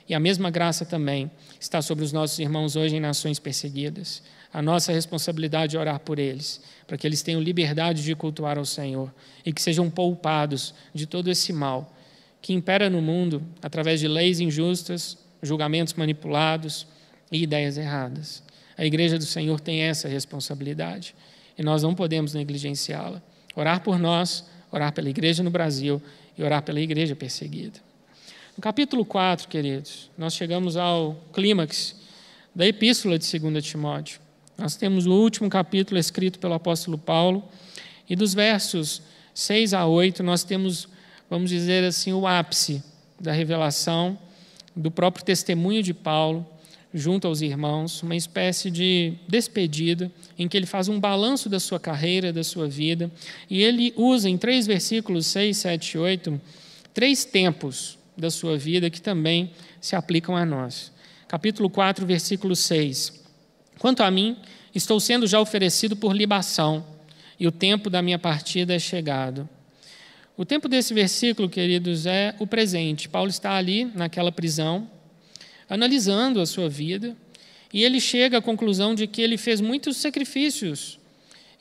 E a mesma graça também está sobre os nossos irmãos hoje em nações perseguidas. A nossa responsabilidade é orar por eles, para que eles tenham liberdade de cultuar ao Senhor e que sejam poupados de todo esse mal que impera no mundo através de leis injustas, julgamentos manipulados e ideias erradas. A igreja do Senhor tem essa responsabilidade e nós não podemos negligenciá-la. Orar por nós, orar pela igreja no Brasil e orar pela igreja perseguida. No capítulo 4, queridos, nós chegamos ao clímax da epístola de 2 Timóteo. Nós temos o último capítulo escrito pelo apóstolo Paulo e dos versos 6 a 8 nós temos, vamos dizer assim, o ápice da revelação do próprio testemunho de Paulo junto aos irmãos, uma espécie de despedida, em que ele faz um balanço da sua carreira, da sua vida, e ele usa em três versículos, 6, 7 e 8, três tempos da sua vida que também se aplicam a nós. Capítulo 4, versículo 6. Quanto a mim, estou sendo já oferecido por libação, e o tempo da minha partida é chegado. O tempo desse versículo, queridos, é o presente. Paulo está ali, naquela prisão, analisando a sua vida, e ele chega à conclusão de que ele fez muitos sacrifícios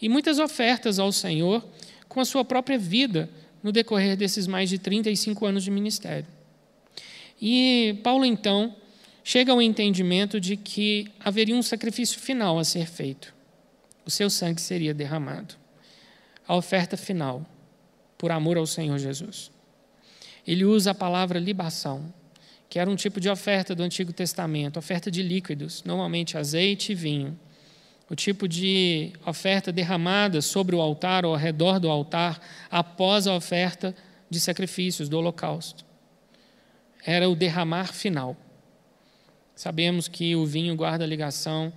e muitas ofertas ao Senhor com a sua própria vida no decorrer desses mais de 35 anos de ministério. E Paulo, então, chega ao entendimento de que haveria um sacrifício final a ser feito. O seu sangue seria derramado. A oferta final, por amor ao Senhor Jesus. Ele usa a palavra libação que era um tipo de oferta do Antigo Testamento, oferta de líquidos, normalmente azeite e vinho. O tipo de oferta derramada sobre o altar ou ao redor do altar após a oferta de sacrifícios do holocausto. Era o derramar final. Sabemos que o vinho guarda ligação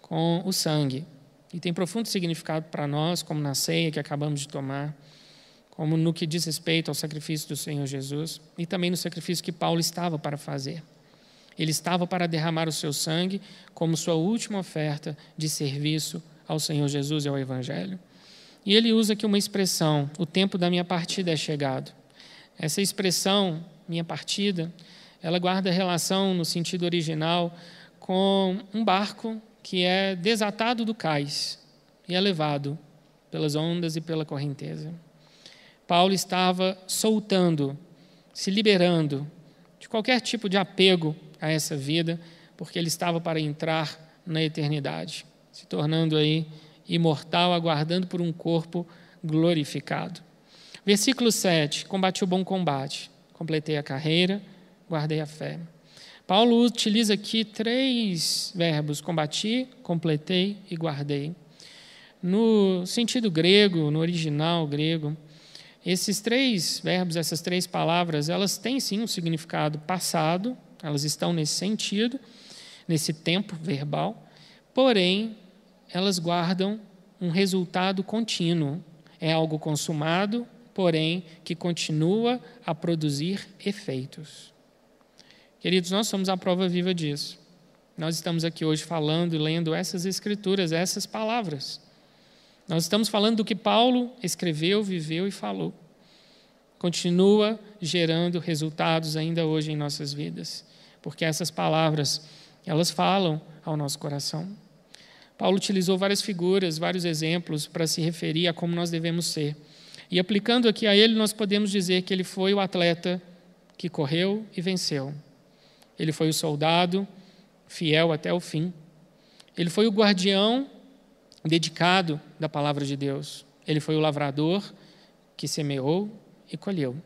com o sangue e tem profundo significado para nós, como na ceia que acabamos de tomar como no que diz respeito ao sacrifício do Senhor Jesus e também no sacrifício que Paulo estava para fazer. Ele estava para derramar o seu sangue como sua última oferta de serviço ao Senhor Jesus e ao Evangelho. E ele usa aqui uma expressão: o tempo da minha partida é chegado. Essa expressão, minha partida, ela guarda relação no sentido original com um barco que é desatado do cais e é levado pelas ondas e pela correnteza. Paulo estava soltando, se liberando de qualquer tipo de apego a essa vida, porque ele estava para entrar na eternidade, se tornando aí imortal, aguardando por um corpo glorificado. Versículo 7: Combati o bom combate, completei a carreira, guardei a fé. Paulo utiliza aqui três verbos: combati, completei e guardei. No sentido grego, no original grego, esses três verbos, essas três palavras, elas têm sim um significado passado, elas estão nesse sentido, nesse tempo verbal, porém, elas guardam um resultado contínuo. É algo consumado, porém, que continua a produzir efeitos. Queridos, nós somos a prova viva disso. Nós estamos aqui hoje falando e lendo essas escrituras, essas palavras. Nós estamos falando do que Paulo escreveu, viveu e falou. Continua gerando resultados ainda hoje em nossas vidas, porque essas palavras, elas falam ao nosso coração. Paulo utilizou várias figuras, vários exemplos para se referir a como nós devemos ser. E aplicando aqui a ele, nós podemos dizer que ele foi o atleta que correu e venceu. Ele foi o soldado fiel até o fim. Ele foi o guardião dedicado da palavra de Deus. Ele foi o lavrador que semeou e colheu.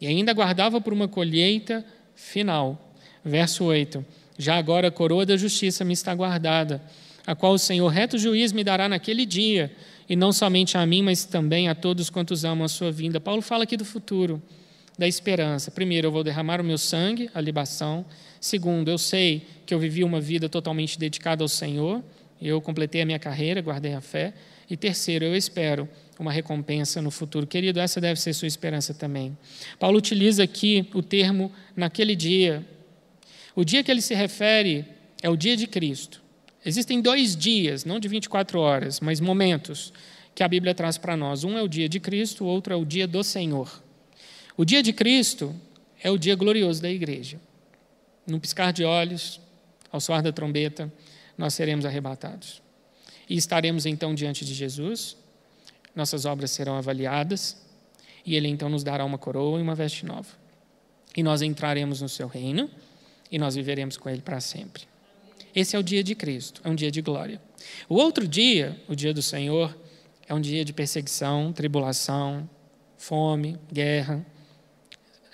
E ainda guardava por uma colheita final. Verso 8: Já agora a coroa da justiça me está guardada, a qual o Senhor reto juiz me dará naquele dia, e não somente a mim, mas também a todos quantos amam a sua vinda. Paulo fala aqui do futuro, da esperança. Primeiro, eu vou derramar o meu sangue, a libação. Segundo, eu sei que eu vivi uma vida totalmente dedicada ao Senhor eu completei a minha carreira, guardei a fé. E terceiro, eu espero uma recompensa no futuro. Querido, essa deve ser sua esperança também. Paulo utiliza aqui o termo naquele dia. O dia que ele se refere é o dia de Cristo. Existem dois dias, não de 24 horas, mas momentos que a Bíblia traz para nós. Um é o dia de Cristo, o outro é o dia do Senhor. O dia de Cristo é o dia glorioso da igreja. Num piscar de olhos, ao soar da trombeta, nós seremos arrebatados. E estaremos então diante de Jesus, nossas obras serão avaliadas, e Ele então nos dará uma coroa e uma veste nova. E nós entraremos no Seu reino, e nós viveremos com Ele para sempre. Esse é o dia de Cristo, é um dia de glória. O outro dia, o dia do Senhor, é um dia de perseguição, tribulação, fome, guerra.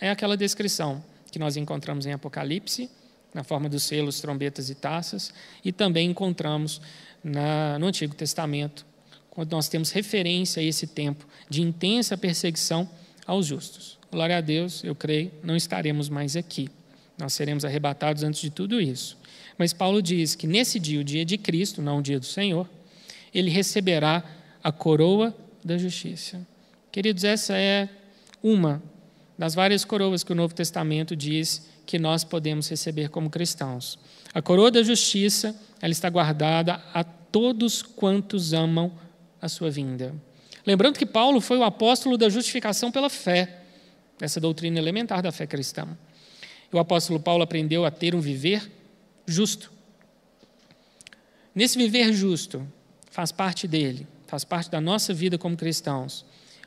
É aquela descrição que nós encontramos em Apocalipse na forma dos selos, trombetas e taças, e também encontramos na, no Antigo Testamento, quando nós temos referência a esse tempo de intensa perseguição aos justos. Glória a Deus, eu creio, não estaremos mais aqui. Nós seremos arrebatados antes de tudo isso. Mas Paulo diz que nesse dia, o dia de Cristo, não o dia do Senhor, ele receberá a coroa da justiça. Queridos, essa é uma das várias coroas que o Novo Testamento diz que nós podemos receber como cristãos. A coroa da justiça, ela está guardada a todos quantos amam a sua vinda. Lembrando que Paulo foi o apóstolo da justificação pela fé, essa doutrina elementar da fé cristã. O apóstolo Paulo aprendeu a ter um viver justo. Nesse viver justo, faz parte dele, faz parte da nossa vida como cristãos,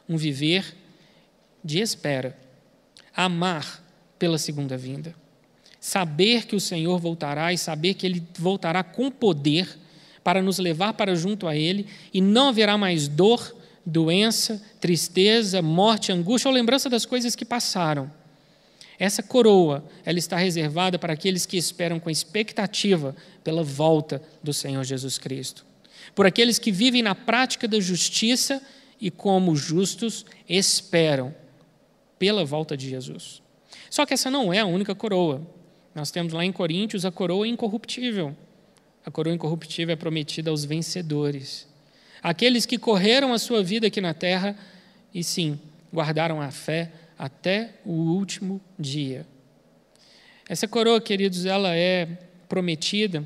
um viver de espera, amar pela segunda vinda, saber que o Senhor voltará e saber que ele voltará com poder para nos levar para junto a ele e não haverá mais dor, doença, tristeza, morte, angústia ou lembrança das coisas que passaram. Essa coroa, ela está reservada para aqueles que esperam com expectativa pela volta do Senhor Jesus Cristo. Por aqueles que vivem na prática da justiça e como justos esperam pela volta de Jesus. Só que essa não é a única coroa. Nós temos lá em Coríntios a coroa incorruptível. A coroa incorruptível é prometida aos vencedores. Aqueles que correram a sua vida aqui na terra e sim, guardaram a fé até o último dia. Essa coroa, queridos, ela é prometida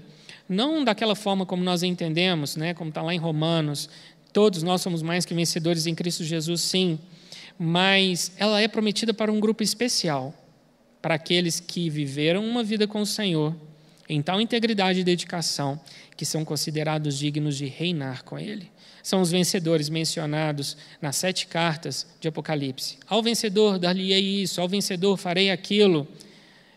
não daquela forma como nós entendemos, né, como está lá em Romanos, todos nós somos mais que vencedores em Cristo Jesus, sim, mas ela é prometida para um grupo especial, para aqueles que viveram uma vida com o Senhor em tal integridade e dedicação que são considerados dignos de reinar com Ele. São os vencedores mencionados nas sete cartas de Apocalipse. Ao vencedor dar-lhe-ei isso, ao vencedor farei aquilo.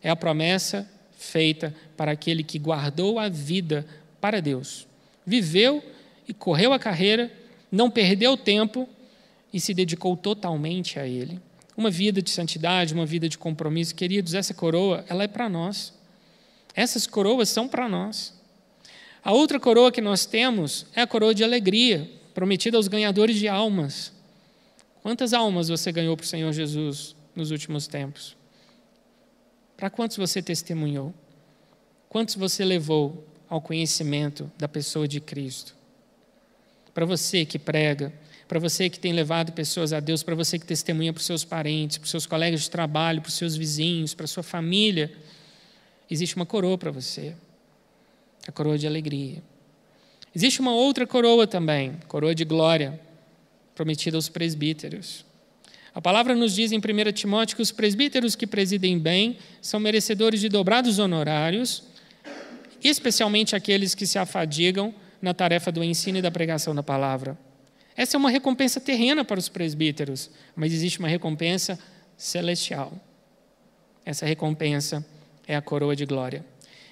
É a promessa feita para aquele que guardou a vida para Deus. Viveu e correu a carreira, não perdeu tempo e se dedicou totalmente a Ele. Uma vida de santidade, uma vida de compromisso. Queridos, essa coroa, ela é para nós. Essas coroas são para nós. A outra coroa que nós temos é a coroa de alegria, prometida aos ganhadores de almas. Quantas almas você ganhou para o Senhor Jesus nos últimos tempos? Para quantos você testemunhou? Quantos você levou ao conhecimento da pessoa de Cristo? Para você que prega, para você que tem levado pessoas a Deus, para você que testemunha para os seus parentes, para os seus colegas de trabalho, para os seus vizinhos, para a sua família, existe uma coroa para você a coroa de alegria. Existe uma outra coroa também, coroa de glória, prometida aos presbíteros. A palavra nos diz em 1 Timóteo que os presbíteros que presidem bem são merecedores de dobrados honorários, especialmente aqueles que se afadigam na tarefa do ensino e da pregação da palavra. Essa é uma recompensa terrena para os presbíteros, mas existe uma recompensa celestial. Essa recompensa é a coroa de glória.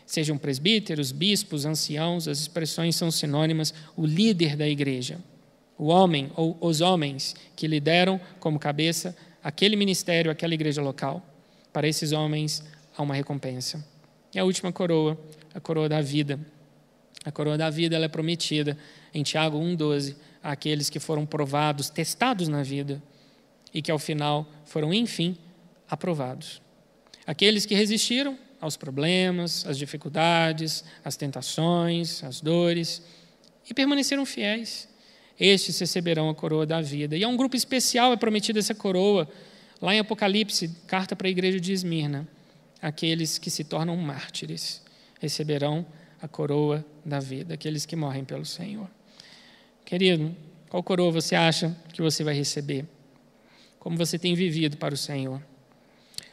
Sejam presbíteros, bispos, anciãos, as expressões são sinônimas, o líder da igreja, o homem ou os homens que lideram como cabeça aquele ministério, aquela igreja local. Para esses homens há uma recompensa. E a última coroa, a coroa da vida. A coroa da vida ela é prometida em Tiago 1,12 àqueles que foram provados, testados na vida e que ao final foram, enfim, aprovados. Aqueles que resistiram aos problemas, às dificuldades, às tentações, às dores e permaneceram fiéis. Estes receberão a coroa da vida. E é um grupo especial é prometido essa coroa, lá em Apocalipse, carta para a igreja de Esmirna. Aqueles que se tornam mártires receberão a coroa da vida, aqueles que morrem pelo Senhor. Querido, qual coroa você acha que você vai receber? Como você tem vivido para o Senhor?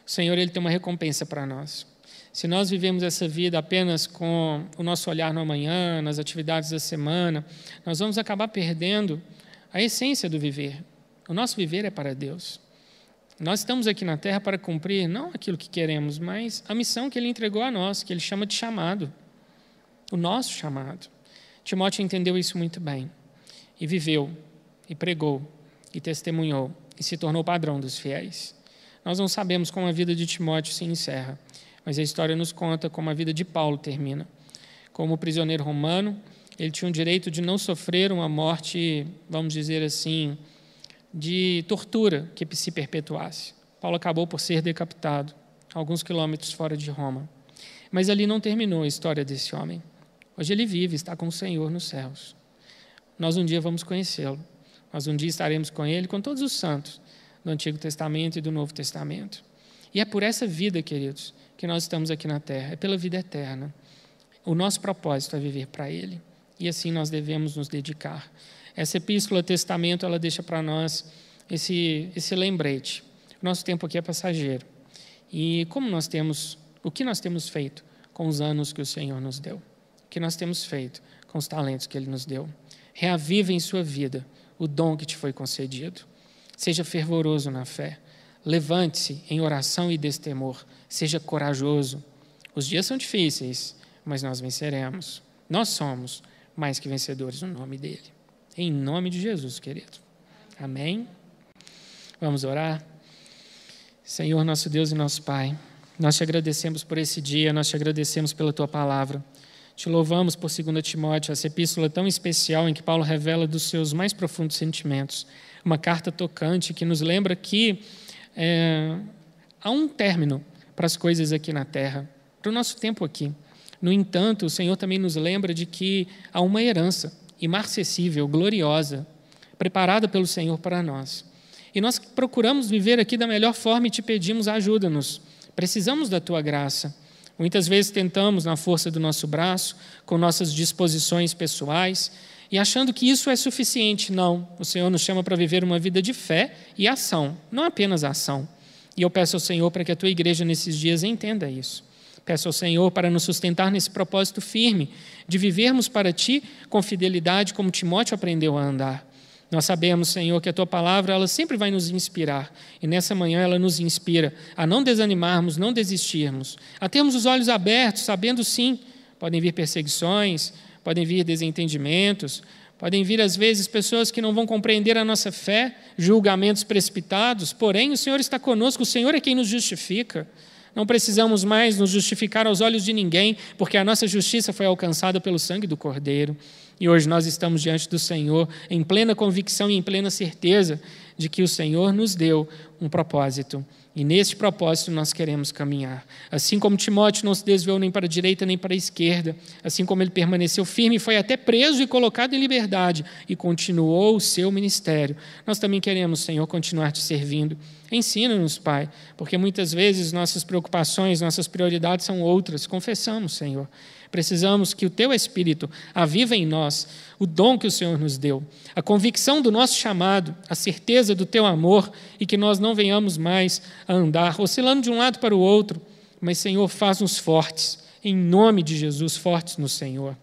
O Senhor ele tem uma recompensa para nós. Se nós vivemos essa vida apenas com o nosso olhar no amanhã, nas atividades da semana, nós vamos acabar perdendo a essência do viver. O nosso viver é para Deus. Nós estamos aqui na terra para cumprir não aquilo que queremos, mas a missão que Ele entregou a nós, que Ele chama de chamado. O nosso chamado. Timóteo entendeu isso muito bem. E viveu, e pregou, e testemunhou, e se tornou padrão dos fiéis. Nós não sabemos como a vida de Timóteo se encerra. Mas a história nos conta como a vida de Paulo termina. Como prisioneiro romano, ele tinha o direito de não sofrer uma morte, vamos dizer assim, de tortura que se perpetuasse. Paulo acabou por ser decapitado, alguns quilômetros fora de Roma. Mas ali não terminou a história desse homem. Hoje ele vive, está com o Senhor nos céus. Nós um dia vamos conhecê-lo. Nós um dia estaremos com ele, com todos os santos do Antigo Testamento e do Novo Testamento. E é por essa vida, queridos, que nós estamos aqui na terra, é pela vida eterna. O nosso propósito é viver para ele. E assim nós devemos nos dedicar. Essa epístola Testamento, ela deixa para nós esse, esse lembrete. Nosso tempo aqui é passageiro. E como nós temos, o que nós temos feito com os anos que o Senhor nos deu? O que nós temos feito com os talentos que Ele nos deu? Reaviva em sua vida o dom que te foi concedido. Seja fervoroso na fé. Levante-se em oração e destemor. Seja corajoso. Os dias são difíceis, mas nós venceremos. Nós somos mais que vencedores no nome dEle. Em nome de Jesus, querido. Amém? Vamos orar? Senhor, nosso Deus e nosso Pai, nós te agradecemos por esse dia, nós te agradecemos pela tua palavra. Te louvamos por 2 Timóteo, essa epístola tão especial em que Paulo revela dos seus mais profundos sentimentos. Uma carta tocante que nos lembra que é, há um término para as coisas aqui na terra, para o nosso tempo aqui. No entanto, o Senhor também nos lembra de que há uma herança imarcessível, gloriosa, preparada pelo Senhor para nós. E nós procuramos viver aqui da melhor forma e te pedimos ajuda-nos. Precisamos da tua graça. Muitas vezes tentamos na força do nosso braço, com nossas disposições pessoais, e achando que isso é suficiente. Não, o Senhor nos chama para viver uma vida de fé e ação, não apenas ação. E eu peço ao Senhor para que a tua igreja nesses dias entenda isso. Peço ao Senhor para nos sustentar nesse propósito firme de vivermos para ti com fidelidade, como Timóteo aprendeu a andar. Nós sabemos, Senhor, que a tua palavra ela sempre vai nos inspirar, e nessa manhã ela nos inspira a não desanimarmos, não desistirmos, a termos os olhos abertos, sabendo sim, podem vir perseguições, podem vir desentendimentos, podem vir às vezes pessoas que não vão compreender a nossa fé, julgamentos precipitados, porém o Senhor está conosco, o Senhor é quem nos justifica. Não precisamos mais nos justificar aos olhos de ninguém, porque a nossa justiça foi alcançada pelo sangue do Cordeiro. E hoje nós estamos diante do Senhor em plena convicção e em plena certeza de que o Senhor nos deu um propósito e neste propósito nós queremos caminhar. Assim como Timóteo não se desviou nem para a direita nem para a esquerda, assim como ele permaneceu firme foi até preso e colocado em liberdade e continuou o seu ministério, nós também queremos, Senhor, continuar te servindo. Ensina-nos, Pai, porque muitas vezes nossas preocupações, nossas prioridades são outras. Confessamos, Senhor. Precisamos que o Teu Espírito aviva em nós o dom que o Senhor nos deu, a convicção do nosso chamado, a certeza do Teu amor e que nós não venhamos mais a andar oscilando de um lado para o outro, mas, Senhor, faz-nos fortes, em nome de Jesus, fortes no Senhor.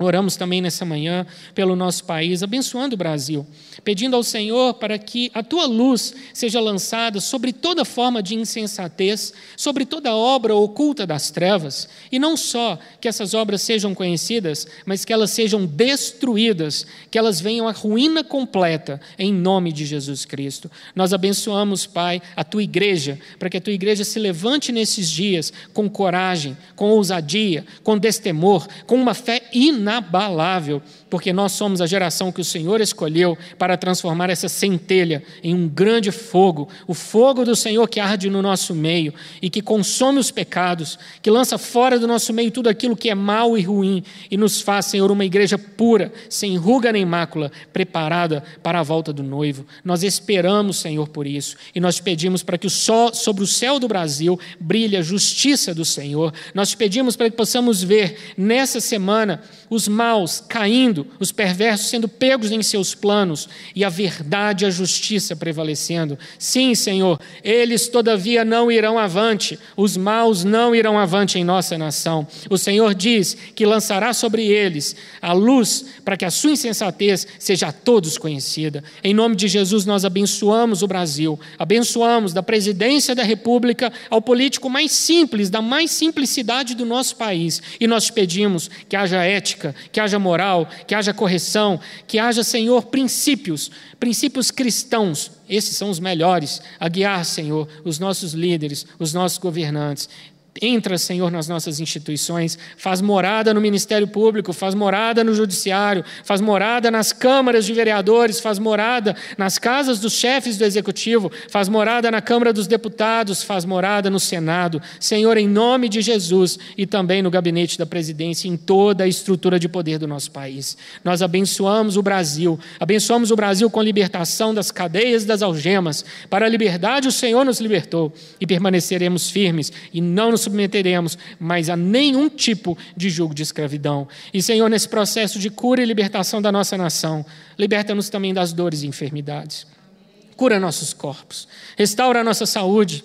Oramos também nessa manhã pelo nosso país, abençoando o Brasil, pedindo ao Senhor para que a tua luz seja lançada sobre toda forma de insensatez, sobre toda obra oculta das trevas, e não só que essas obras sejam conhecidas, mas que elas sejam destruídas, que elas venham à ruína completa, em nome de Jesus Cristo. Nós abençoamos, Pai, a tua igreja, para que a tua igreja se levante nesses dias com coragem, com ousadia, com destemor, com uma fé inabalável inabalável, porque nós somos a geração que o Senhor escolheu para transformar essa centelha em um grande fogo, o fogo do Senhor que arde no nosso meio e que consome os pecados, que lança fora do nosso meio tudo aquilo que é mal e ruim e nos faz, Senhor, uma igreja pura, sem ruga nem mácula, preparada para a volta do noivo. Nós esperamos, Senhor, por isso e nós te pedimos para que o sol, sobre o céu do Brasil brilhe a justiça do Senhor. Nós te pedimos para que possamos ver nessa semana os maus caindo, os perversos sendo pegos em seus planos e a verdade e a justiça prevalecendo. Sim, Senhor, eles todavia não irão avante, os maus não irão avante em nossa nação. O Senhor diz que lançará sobre eles a luz para que a sua insensatez seja a todos conhecida. Em nome de Jesus, nós abençoamos o Brasil, abençoamos da presidência da República ao político mais simples, da mais simplicidade do nosso país, e nós pedimos que haja ética, que haja moral, que haja correção, que haja, Senhor, princípios, princípios cristãos. Esses são os melhores a guiar, Senhor, os nossos líderes, os nossos governantes. Entra, Senhor, nas nossas instituições, faz morada no Ministério Público, faz morada no Judiciário, faz morada nas câmaras de vereadores, faz morada nas casas dos chefes do Executivo, faz morada na Câmara dos Deputados, faz morada no Senado. Senhor, em nome de Jesus e também no gabinete da presidência, em toda a estrutura de poder do nosso país. Nós abençoamos o Brasil, abençoamos o Brasil com libertação das cadeias e das algemas. Para a liberdade, o Senhor nos libertou e permaneceremos firmes e não nos submeteremos mais a nenhum tipo de jugo de escravidão. E, Senhor, nesse processo de cura e libertação da nossa nação, liberta-nos também das dores e enfermidades. Cura nossos corpos, restaura a nossa saúde.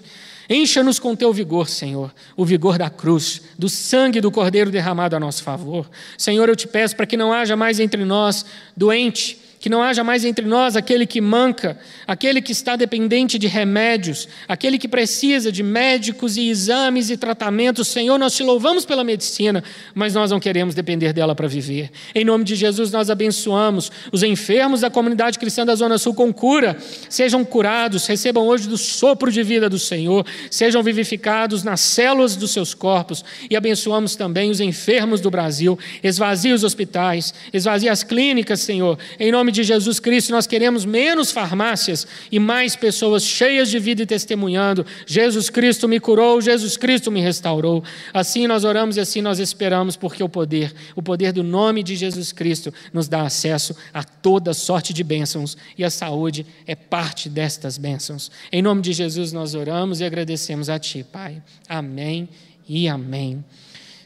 Encha-nos com teu vigor, Senhor, o vigor da cruz, do sangue do Cordeiro derramado a nosso favor. Senhor, eu te peço para que não haja mais entre nós doente, que não haja mais entre nós aquele que manca, aquele que está dependente de remédios, aquele que precisa de médicos e exames e tratamentos. Senhor, nós te louvamos pela medicina, mas nós não queremos depender dela para viver. Em nome de Jesus, nós abençoamos os enfermos da comunidade cristã da Zona Sul com cura, sejam curados, recebam hoje do sopro de vida do Senhor, sejam vivificados nas células dos seus corpos e abençoamos também os enfermos do Brasil. Esvazie os hospitais, esvazie as clínicas, Senhor, em nome de Jesus Cristo, nós queremos menos farmácias e mais pessoas cheias de vida e testemunhando: Jesus Cristo me curou, Jesus Cristo me restaurou. Assim nós oramos e assim nós esperamos, porque o poder, o poder do nome de Jesus Cristo, nos dá acesso a toda sorte de bênçãos e a saúde é parte destas bênçãos. Em nome de Jesus nós oramos e agradecemos a Ti, Pai. Amém e amém.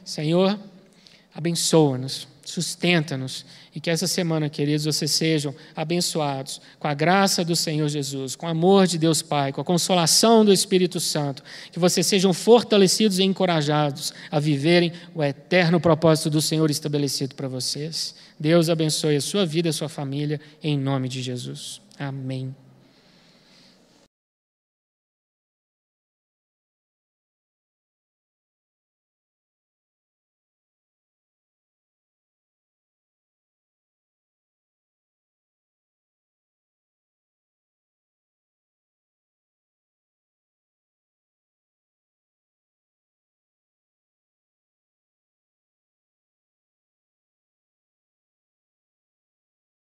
Senhor, abençoa-nos, sustenta-nos e que essa semana, queridos, vocês sejam abençoados com a graça do Senhor Jesus, com o amor de Deus Pai, com a consolação do Espírito Santo. Que vocês sejam fortalecidos e encorajados a viverem o eterno propósito do Senhor estabelecido para vocês. Deus abençoe a sua vida e a sua família, em nome de Jesus. Amém.